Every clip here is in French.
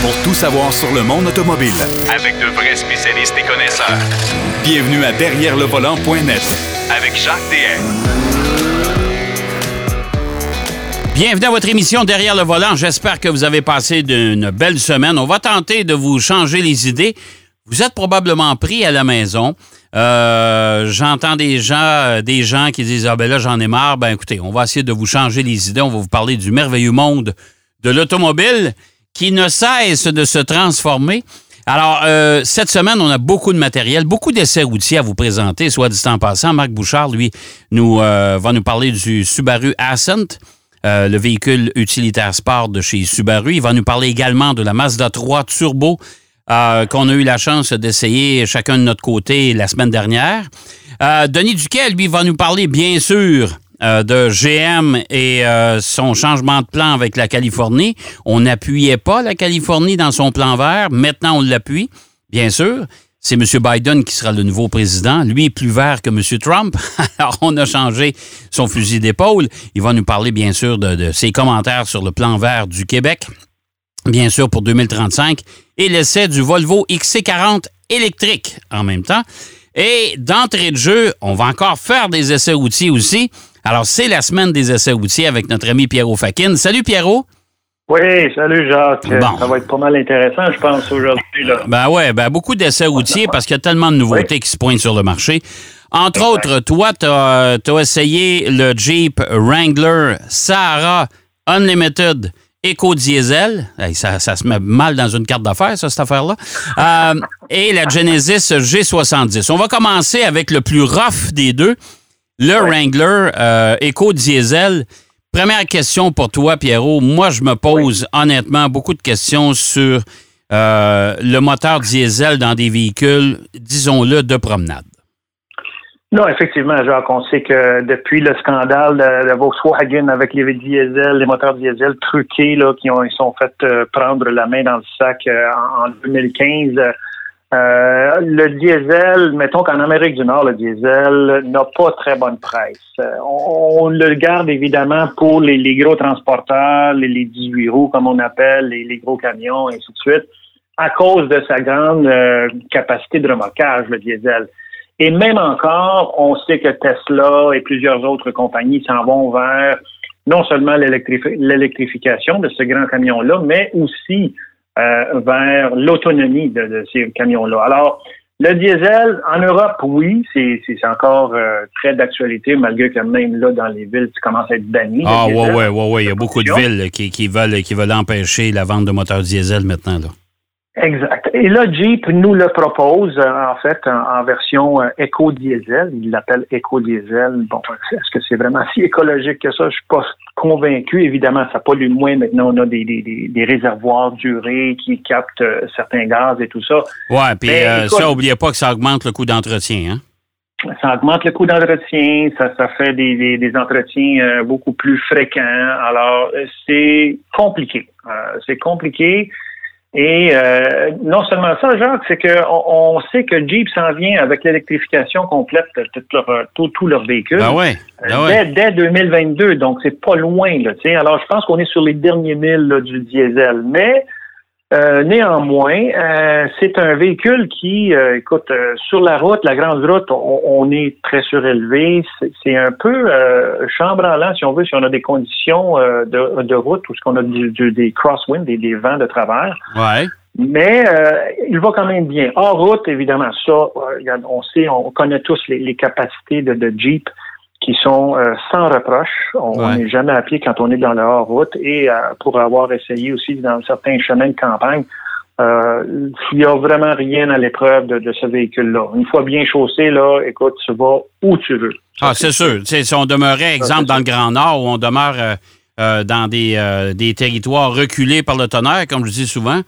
pour tout savoir sur le monde automobile. Avec de vrais spécialistes et connaisseurs. Bienvenue à Derrière le volant.net avec Jacques DM. Bienvenue à votre émission Derrière le volant. J'espère que vous avez passé une belle semaine. On va tenter de vous changer les idées. Vous êtes probablement pris à la maison. Euh, j'entends des gens, des gens qui disent Ah ben là, j'en ai marre. Ben écoutez, on va essayer de vous changer les idées. On va vous parler du merveilleux monde de l'automobile qui ne cesse de se transformer. Alors, euh, cette semaine, on a beaucoup de matériel, beaucoup d'essais routiers à vous présenter, soit dit en passant. Marc Bouchard, lui, nous, euh, va nous parler du Subaru Ascent, le véhicule utilitaire sport de chez Subaru. Il va nous parler également de la Mazda 3 Turbo euh, qu'on a eu la chance d'essayer chacun de notre côté la semaine dernière. Euh, Denis Duquet, lui, va nous parler, bien sûr, euh, de GM et son changement de plan avec la Californie. On n'appuyait pas la Californie dans son plan vert. Maintenant, on l'appuie, bien sûr. C'est M. Biden qui sera le nouveau président. Lui est plus vert que M. Trump. Alors, on a changé son fusil d'épaule. Il va nous parler, bien sûr, de, de ses commentaires sur le plan vert du Québec bien sûr, pour 2035, et l'essai du Volvo XC40 électrique en même temps. Et d'entrée de jeu, on va encore faire des essais outils aussi. Alors, c'est la semaine des essais outils avec notre ami Pierrot Fakin. Salut Pierrot! Oui, salut Jacques. Ça va être pas mal intéressant, je pense, aujourd'hui. Ben ouais, ben beaucoup d'essais outils parce qu'il y a tellement de nouveautés qui se pointent sur le marché. Entre autres, toi, tu as, as, essayé le Jeep Wrangler Sahara Unlimited éco-diesel. ça, se met mal dans une carte d'affaires, ça, cette affaire-là. Euh, et la Genesis G70. On va commencer avec le plus rough des deux, le Wrangler euh, éco-diesel. Première question pour toi, Pierrot. Moi, je me pose honnêtement beaucoup de questions sur euh, le moteur diesel dans des véhicules, disons-le, de promenade. Non, effectivement, Jacques, on sait que depuis le scandale de, Volkswagen avec les diesel, les moteurs diesel truqués là, qui ont ils sont fait euh, prendre la main dans le sac euh, en, 2015, euh, le diesel, mettons qu'en Amérique du Nord, le diesel n'a pas très bonne presse. On, le garde évidemment pour les, gros transporteurs, les, 18 roues comme on appelle, les, gros camions, et ainsi de suite, à cause de sa grande capacité de remorquage, le diesel. Et même encore, on sait que Tesla et plusieurs autres compagnies s'en vont vers non seulement l'électrification de ce grand camion-là, mais aussi euh, vers l'autonomie de, ces camions-là. Alors, le diesel, en Europe, oui, c'est encore euh, très d'actualité, malgré que même là, dans les villes, tu commences à être banni. Ah, oui, oui, oui, oui. Il y a beaucoup de villes qui, qui, veulent, qui veulent empêcher la vente de moteurs diesel maintenant. Là. Exact. Et là, Jeep nous le propose euh, en fait en, version éco-diesel. Il l'appelle éco-diesel. Bon, est-ce que c'est vraiment si écologique que ça? Je suis pas convaincu. Évidemment, ça pollue moins. Maintenant, on a des, des, des réservoirs durés qui captent euh, certains gaz et tout ça. Ouais, puis ça, n'oubliez pas que ça augmente le coût d'entretien, hein? Ça augmente le coût d'entretien, ça, ça fait des, des, entretiens beaucoup plus fréquents. Alors, c'est compliqué. c'est compliqué. Et euh, non seulement ça, Jacques, c'est qu'on on sait que Jeep s'en vient avec l'électrification complète de tous leurs véhicules. Ah ouais, ah ouais. Dès, 2022, donc c'est pas loin. Là, Alors, je pense qu'on est sur les derniers milles du diesel. Mais euh, néanmoins, euh, c'est un véhicule qui, euh, écoute, sur la route, la grande route, on, est très surélevé. C'est un peu chambranlant, si on veut, si on a des conditions de, de, route ou ce qu'on a des crosswinds, des, des, vents de travers. Ouais. Mais il va quand même bien. Hors route, évidemment, ça, on sait, on connaît tous les, les capacités de, de Jeep qui sont euh, sans reproche. On n'est jamais à pied quand on est dans la hors-route et euh, pour avoir essayé aussi dans certains chemins de campagne, euh, il n'y a vraiment rien à l'épreuve de, ce véhicule-là. Une fois bien chaussé, là, écoute, tu vas où tu veux. ah, c'est sûr. si on demeurait, exemple, dans le Grand Nord, où on demeure dans des, des territoires reculés par le tonnerre, comme je dis souvent,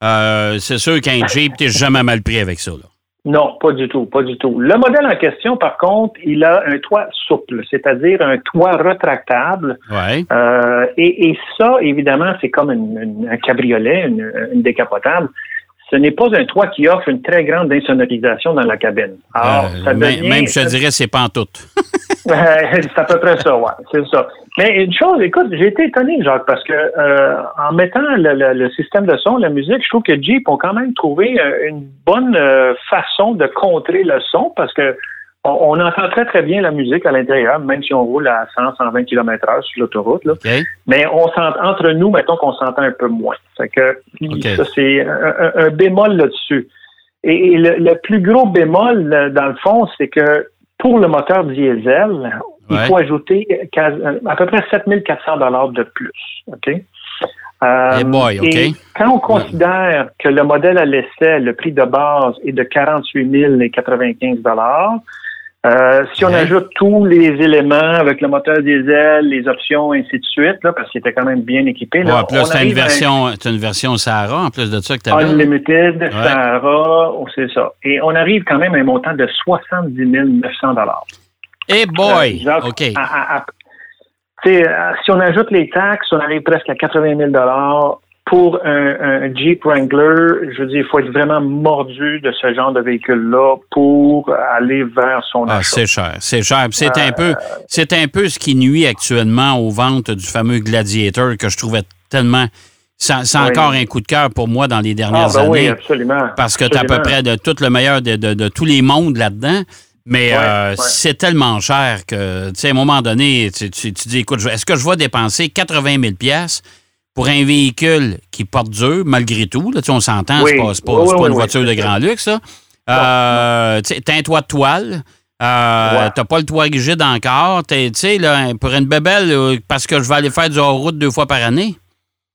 c'est sûr qu'un Jeep, tu jamais mal pris avec ça. Là. Non, pas du tout, pas du tout. Le modèle en question, par contre, il a un toit souple, c'est-à-dire un toit retractable. Ouais. Euh, et, ça, évidemment, c'est comme un cabriolet, une, décapotable. Ce n'est pas un toit qui offre une très grande insonorisation dans la cabine. Alors, euh, ça devient, même, je te dirais, c'est pas en tout. c'est à peu près ça, ouais, c'est ça. Mais une chose, écoute, j'ai été étonné, Jacques, parce que euh, en mettant le, système de son, la musique, je trouve que Jeep ont quand même trouvé euh, une bonne façon de contrer le son, parce que on, entend très, très bien la musique à l'intérieur, même si on roule à 100, 120 km h sur l'autoroute. Mais on entre nous, mettons qu'on s'entend un peu moins. Fait que ça, c'est un, bémol là-dessus. Et, le, plus gros bémol, dans le fond, c'est que pour le moteur diesel, il faut ajouter à peu près 7400 dollars de plus. OK? Euh, boy, Et quand on considère que le modèle à l'essai, le prix de base est de 48 095 dollars, euh, si on ajoute tous les éléments avec le moteur diesel, les options, ainsi de suite, là, parce qu'il était quand même bien équipé. Là, ouais, plus c'est une version, une version Sahara en plus de ça que tu as Unlimited, ouais. Sahara, oh, c'est ça. Et on arrive quand même à un montant de 70 900 Eh boy! Euh, OK. Euh, si on ajoute les taxes, on arrive presque à 80 000 pour un, Jeep Wrangler, je veux dire, il faut être vraiment mordu de ce genre de véhicule-là pour aller vers son ah, C'est cher, c'est cher. C'est un peu, euh, c'est un peu ce qui nuit actuellement aux ventes du fameux Gladiator que je trouvais tellement. C'est encore un coup de cœur pour moi dans les dernières ah, ben années. Oui, absolument. Parce que tu as à peu près de tout le meilleur de, tous les mondes là-dedans. Mais euh, c'est tellement cher que, tu sais, à un moment donné, tu, tu, tu dis, écoute, est-ce que je vais dépenser 80 000 pour un véhicule qui porte dur, malgré tout, là, on s'entend, c'est pas, pas, une voiture de grand luxe. Euh, t'as un toit de toile. Euh, T'as pas le toit rigide encore. Tu sais, pour une bébelle, euh, parce que je vais aller faire du hors-route deux fois par année.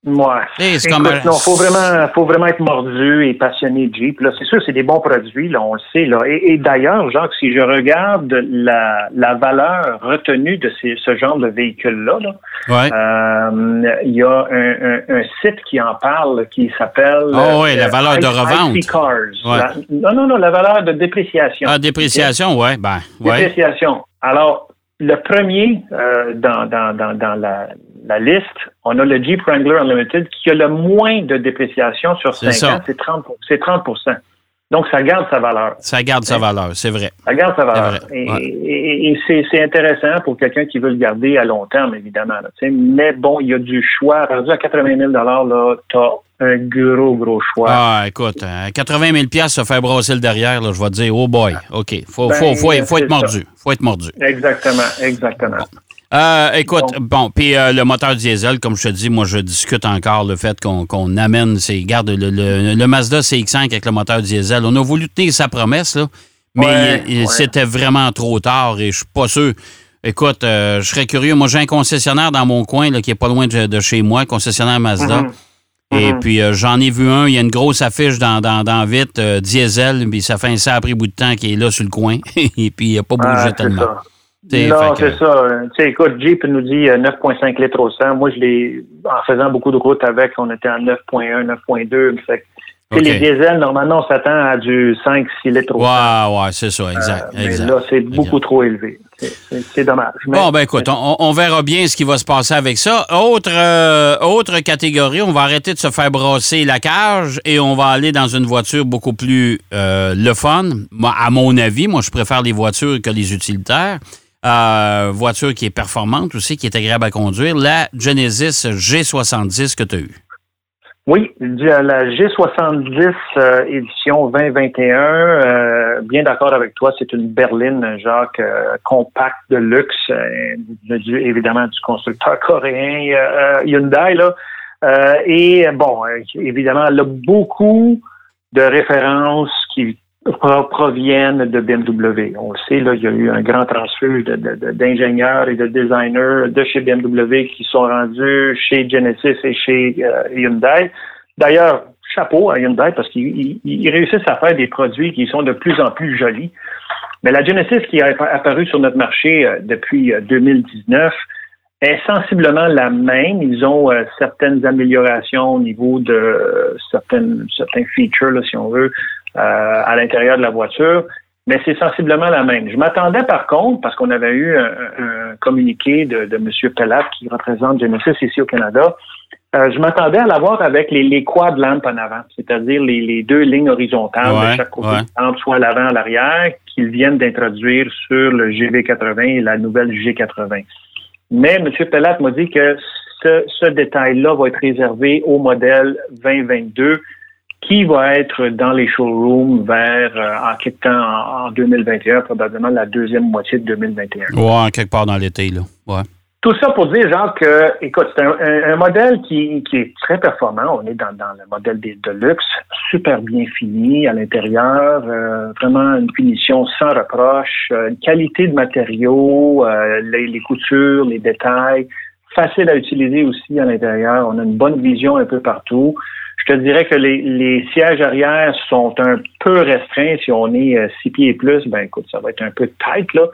Ouais. C'est comme... non, faut vraiment, faut vraiment être mordu et passionné de Jeep. Là, c'est sûr, c'est des bons produits, là, on le sait. Là. Et, d'ailleurs, Jacques, si je regarde la, la valeur retenue de ces, ce genre de véhicule-là, euh, il y a un, un, site qui en parle qui s'appelle. Oh oui, la valeur de revente. Cars. non, non, non, la valeur de dépréciation. Ah, dépréciation, oui. Ben, ouais. Dépréciation. Alors, le premier euh, dans, dans, dans, dans la, la liste, on a le Jeep Wrangler Unlimited qui a le moins de dépréciation sur 5 ans, c'est 30, 30 donc, ça garde sa valeur. Ça garde sa valeur, c'est vrai. Ça garde sa valeur. Et, c'est intéressant pour quelqu'un qui veut le garder à long terme, évidemment. mais bon, il y a du choix. Rendu à 80 000 là, tu as un gros, gros choix. Ah, écoute, 80 000 se faire brosser le derrière, là, je vais te dire, oh boy, OK, faut, faut, ben, faut, faut, être mordu. faut être mordu. Exactement, exactement. Euh, écoute, bon, puis euh, le moteur diesel, comme je te dis, moi, je discute encore le fait qu'on amène, c'est, garde, le, le, Mazda CX-5 avec le moteur diesel. On a voulu tenir sa promesse, là, mais c'était vraiment trop tard et je suis pas sûr. Écoute, euh, je serais curieux. Moi, j'ai un concessionnaire dans mon coin là, qui est pas loin de, chez moi, concessionnaire Mazda. Mm-hmm. Et mm-hmm. puis, j'en ai vu un. Il y a une grosse affiche dans, dans, dans vite, diesel, puis ça fait un sacré bout de temps qu'il est là sur le coin. et puis, il n'a pas bougé ah, tellement. Non, c'est ça. Tu sais, écoute, Jeep nous dit 9,5 euh, litres au 100. Moi, je l'ai, en faisant beaucoup de routes avec, on était à 9,1, 9,2. Fait Les diesels, normalement, on s'attend à du 5-6 litres au 100. Ouais, ouais, c'est ça, exact. Euh, mais là, c'est beaucoup trop élevé. C'est dommage. bon, ben écoute, on, verra bien ce qui va se passer avec ça. Autre, euh, autre catégorie, on va arrêter de se faire brasser la cage et on va aller dans une voiture beaucoup plus le fun. Moi, à mon avis, moi, je préfère les voitures que les utilitaires. Euh, voiture qui est performante aussi, qui est agréable à conduire, la Genesis G70 que tu as eue. Oui, la G70 euh, édition 2021, euh, bien d'accord avec toi, c'est une berline, Jacques, compacte de luxe, évidemment du constructeur coréen Hyundai. Là. et bon, évidemment, elle a beaucoup de références qui proviennent de BMW. On le sait, là, il y a eu un grand transfert d'ingénieurs et de designers de chez BMW qui sont rendus chez Genesis et chez euh, Hyundai. D'ailleurs, chapeau à Hyundai parce qu'ils réussissent à faire des produits qui sont de plus en plus jolis. Mais la Genesis qui a apparu sur notre marché euh, depuis 2019 euh, est sensiblement la même. Ils ont certaines améliorations au niveau de certaines, certains features, là, si on veut, euh, à l'intérieur de la voiture. mais c'est sensiblement la même. Je m'attendais par contre, parce qu'on avait eu un, communiqué de, de M. Pellat qui représente Genesis ici au Canada, euh, je m'attendais à l'avoir avec les, les quad lampes en avant, c'est-à-dire les, les, deux lignes horizontales de chaque côté, soit à l'avant, à l'arrière, qu'ils viennent d'introduire sur le GV80 et la nouvelle G80. Mais M. Pellat m'a dit que ce, ce détail-là va être réservé au modèle 2022 qui va être dans les showrooms vers euh, en quelque temps en, 2021, probablement la deuxième moitié de 2021. Ouais, quelque part dans l'été, là. Ouais. Tout ça pour dire, genre, que, écoute, c'est un, modèle qui, qui, est très performant. On est dans, dans le modèle des de luxe, super bien fini à l'intérieur, euh, vraiment une finition sans reproche, euh, une qualité de matériaux, les, les, coutures, les détails, facile à utiliser aussi à l'intérieur. On a une bonne vision un peu partout. Je te dirais que les, sièges arrière sont un peu restreints. Si on est euh, six pieds et plus, ben écoute, ça va être un peu tight, là,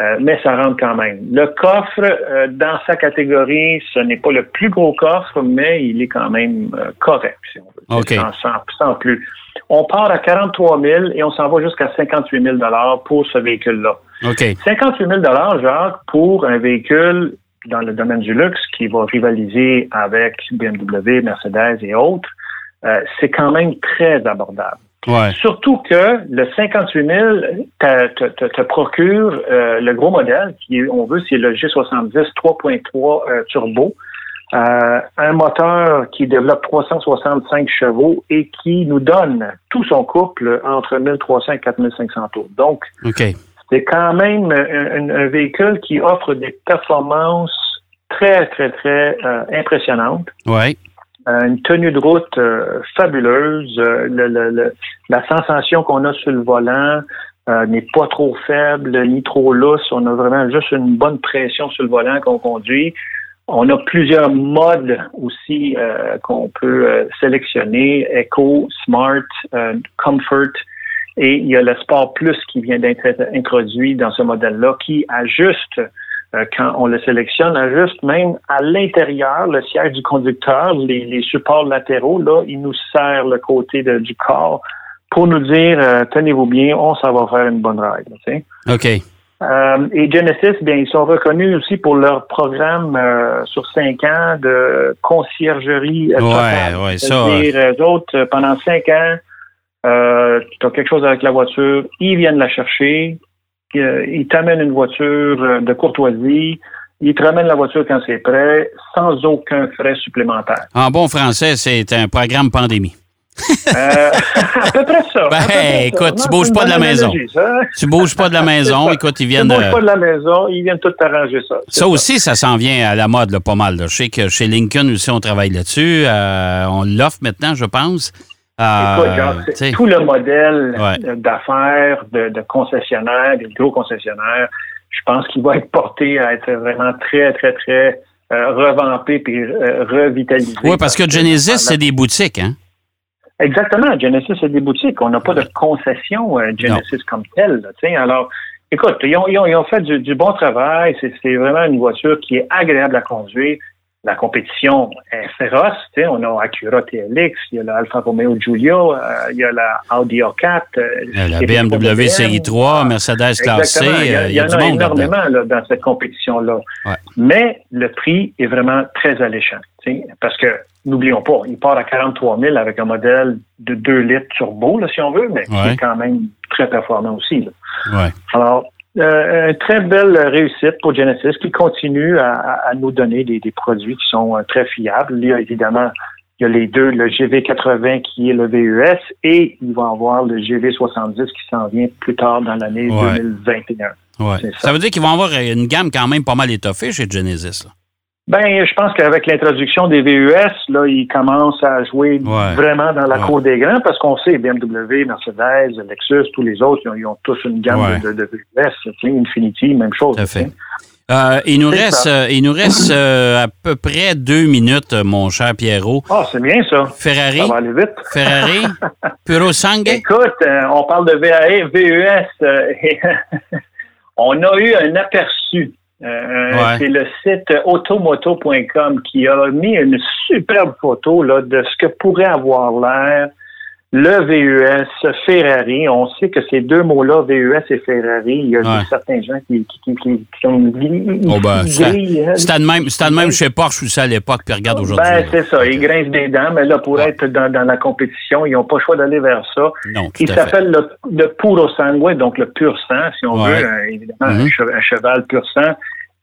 euh, mais ça rentre quand même. Le coffre, euh, dans sa catégorie, ce n'est pas le plus gros coffre, mais il est quand même correct, si on veut. Okay. Sans, plus. On part à 43 000 et on s'en va jusqu'à 58 000 pour ce véhicule-là. Okay. 58 000 Jacques, pour un véhicule dans le domaine du luxe qui va rivaliser avec BMW, Mercedes et autres. Euh, c'est quand même très abordable. Surtout que le 58 000 te, procure euh, le gros modèle, qui on veut, c'est le G70 3.3 turbo. Euh, un moteur qui développe 365 chevaux et qui nous donne tout son couple entre 1300 et 4500 tours. Donc, c'est quand même un, véhicule qui offre des performances très, très, très impressionnantes. Ouais. Euh, une tenue de route euh, fabuleuse. Euh, la sensation qu'on a sur le volant n'est pas trop faible ni trop lousse. On a vraiment juste une bonne pression sur le volant qu'on conduit. On a plusieurs modes aussi qu'on peut sélectionner, Eco, Smart, Comfort, et il y a le Sport Plus qui vient d'être introduit dans ce modèle-là qui ajuste quand on le sélectionne, juste même à l'intérieur, le siège du conducteur, les, supports latéraux, là, il nous sert le côté du corps pour nous dire euh, tenez-vous bien, on s'en va faire une bonne ride. OK. Euh, et Genesis, bien, ils sont reconnus aussi pour leur programme sur cinq ans de conciergerie. Ouais, ouais, ça. Les autres, pendant cinq ans, tu as quelque chose avec la voiture, ils viennent la chercher, il t'amène une voiture euh, de courtoisie, il te ramène la voiture quand c'est prêt, sans aucun frais supplémentaire. En bon français, c'est un programme pandémie. euh, à peu près ça. Ben, écoute, tu bouges pas de la maison. Tu bouges pas de la maison. écoute, ils viennent. Tu bouges pas de la maison, ils viennent tout arranger ça. Ça, aussi, ça s'en vient à la mode, là, pas mal. Je sais que chez Lincoln aussi, on travaille là-dessus. Euh, on l'offre maintenant, je pense. Euh, tout le modèle d'affaires, de, de, concessionnaires, des gros concessionnaires, je pense qu'il va être porté à être vraiment très, très, très euh, revampé et euh, revitalisé. Oui, parce que Genesis, c'est des boutiques, hein? Exactement. Genesis, c'est des boutiques. On n'a pas de concession Genesis comme telle. alors, écoute, ils ont, ils ont, fait du, du bon travail. C'est vraiment une voiture qui est agréable à conduire la compétition est féroce. On a Acura TLX, il y a l'Alfa Romeo Giulio, euh, il y a la Audi A4. Euh, la BMW Série 3, Mercedes Classe C. Il y, a, il y, en a énormément là, dans cette compétition-là. Mais le prix est vraiment très alléchant. Parce que, n'oublions pas, il part à 43 000 avec un modèle de 2 litres turbo, là, si on veut, mais qui est quand même très performant aussi. Là. Alors, euh, une très belle réussite pour Genesis qui continue à, nous donner des, produits qui sont euh, très fiables. Il y a évidemment il y a les deux, le GV80 qui est le VUS et il va avoir le GV70 qui s'en vient plus tard dans l'année 2021. Ça. ça. veut dire qu'ils vont avoir une gamme quand même pas mal étoffée chez Genesis. Là. Ben, je pense qu'avec l'introduction des VUS, là, ils commencent à jouer vraiment dans la cour des grands parce qu'on sait BMW, Mercedes, Lexus, tous les autres, ils ont, tous une gamme de, de, VUS. Infinity, même chose. Euh, il nous reste, euh, il nous reste euh, à peu près deux minutes, mon cher Pierrot. Ah, c'est bien ça. Ferrari? Ça va aller vite. Ferrari? Puro Sangue? Écoute, on parle de VAE, VUS. on a eu un aperçu euh, c'est le site automoto.com qui a mis une superbe photo là, de ce que pourrait avoir l'air le VUS, Ferrari. On sait que ces deux mots-là, VUS et Ferrari, il y a certains gens qui, qui, qui, qui ont oh ben, C'était de même, c'était même chez Porsche aussi à l'époque, puis regarde aujourd'hui. Ben, c'est ça. Ils grincent des dents, mais là, pour être dans, dans, la compétition, ils n'ont pas le choix d'aller vers ça. Non, il s'appelle le, le, puro sangue, donc le pur sang, si on veut, euh, évidemment, un, mm-hmm. cheval pur sang.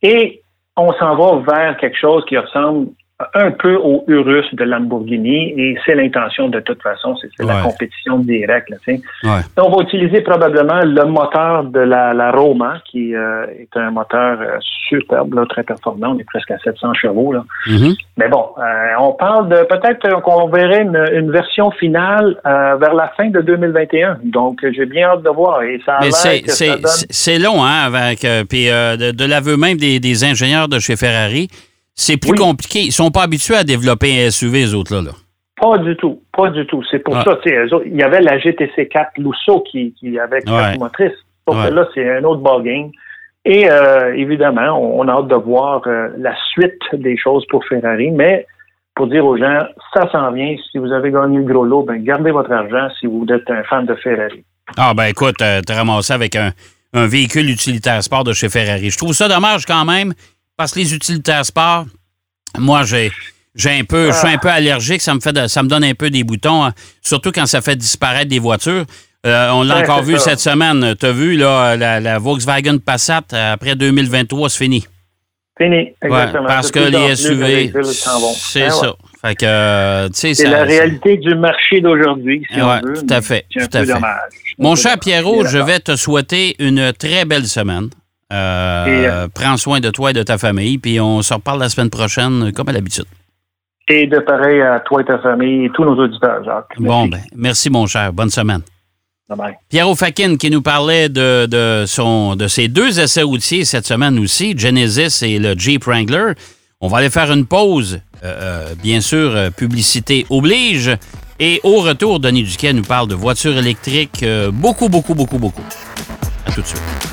Et on s'en va vers quelque chose qui ressemble un peu au Urus de Lamborghini et c'est l'intention de toute façon, c'est la compétition directe. Là, On va utiliser probablement le moteur de la, la Roma qui euh, est un moteur euh, superbe, très performant, on est presque à 700 chevaux. Là. Mm-hmm. Mais bon, euh, on parle de peut-être qu'on verrait une, version finale vers la fin de 2021. Donc j'ai bien hâte de voir. Et ça c'est long, hein, avec puis de, de l'aveu même des, des ingénieurs de chez Ferrari c'est plus compliqué. Ils sont pas habitués à développer un SUV, les autres-là. Là. Pas du tout. Pas du tout. C'est pour ah. ça, il y avait la GTC 4 Lousseau qui, qui avait quatre motrices. Sauf que là, c'est un autre ballgame. Et euh, évidemment, on, a hâte de voir euh, la suite des choses pour Ferrari, mais pour dire aux gens, ça s'en vient. Si vous avez gagné le gros lot, ben gardez votre argent si vous êtes un fan de Ferrari. Ah ben écoute, euh, t'as ramassé avec un, un véhicule utilitaire sport de chez Ferrari. Je trouve ça dommage quand même parce que les utilitaires sport, moi, j'ai. J'ai un peu, je suis un peu allergique, ça me fait, ça me donne un peu des boutons, hein. surtout quand ça fait disparaître des voitures. Euh, on l'a encore vu cette semaine. Tu as vu là, la, Volkswagen Passat après 2023, c'est fini. Fini, exactement. parce que les SUV, c'est ça. Fait que, euh, c'est la réalité du marché d'aujourd'hui, si on veut. Tout à fait, tout à fait. Mon cher Pierrot, je vais te souhaiter une très belle semaine. Euh, euh, prends soin de toi et de ta famille, puis on se reparle la semaine prochaine, comme à l'habitude. Et de pareil à toi et ta famille et tous nos auditeurs, Jacques. Bon, ben, merci, mon cher. Bonne semaine. Bye Pierre Ofakin qui nous parlait de, de, son, de ses deux essais routiers cette semaine aussi, Genesis et le Jeep Wrangler. On va aller faire une pause. Euh, bien sûr, publicité oblige. Et au retour, Denis Duquet nous parle de voitures électriques. beaucoup, beaucoup, beaucoup, beaucoup. À tout de suite